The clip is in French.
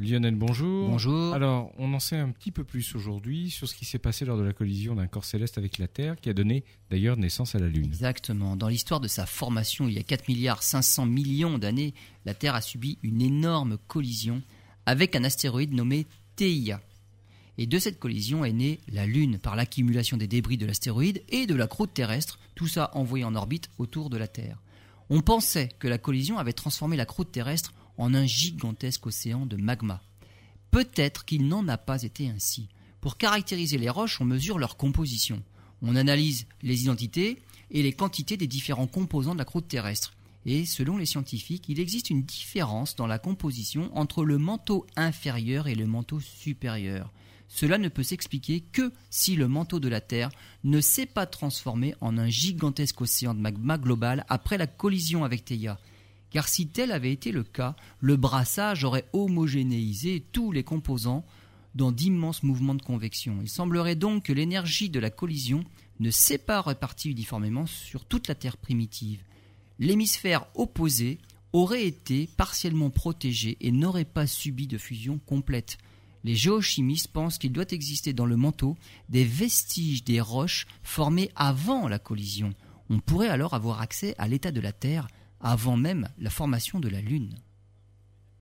Lionel, bonjour. Bonjour. Alors, on en sait un petit peu plus aujourd'hui sur ce qui s'est passé lors de la collision d'un corps céleste avec la Terre, qui a donné d'ailleurs naissance à la Lune. Exactement. Dans l'histoire de sa formation, il y a 4 milliards 500 millions d'années, la Terre a subi une énorme collision avec un astéroïde nommé Theia. Et de cette collision est née la Lune par l'accumulation des débris de l'astéroïde et de la croûte terrestre, tout ça envoyé en orbite autour de la Terre. On pensait que la collision avait transformé la croûte terrestre en un gigantesque océan de magma. Peut-être qu'il n'en a pas été ainsi. Pour caractériser les roches, on mesure leur composition. On analyse les identités et les quantités des différents composants de la croûte terrestre. Et selon les scientifiques, il existe une différence dans la composition entre le manteau inférieur et le manteau supérieur. Cela ne peut s'expliquer que si le manteau de la Terre ne s'est pas transformé en un gigantesque océan de magma global après la collision avec Theia car si tel avait été le cas, le brassage aurait homogénéisé tous les composants dans d'immenses mouvements de convection. Il semblerait donc que l'énergie de la collision ne s'est pas répartie uniformément sur toute la Terre primitive. L'hémisphère opposé aurait été partiellement protégé et n'aurait pas subi de fusion complète. Les géochimistes pensent qu'il doit exister dans le manteau des vestiges des roches formées avant la collision. On pourrait alors avoir accès à l'état de la Terre avant même la formation de la Lune.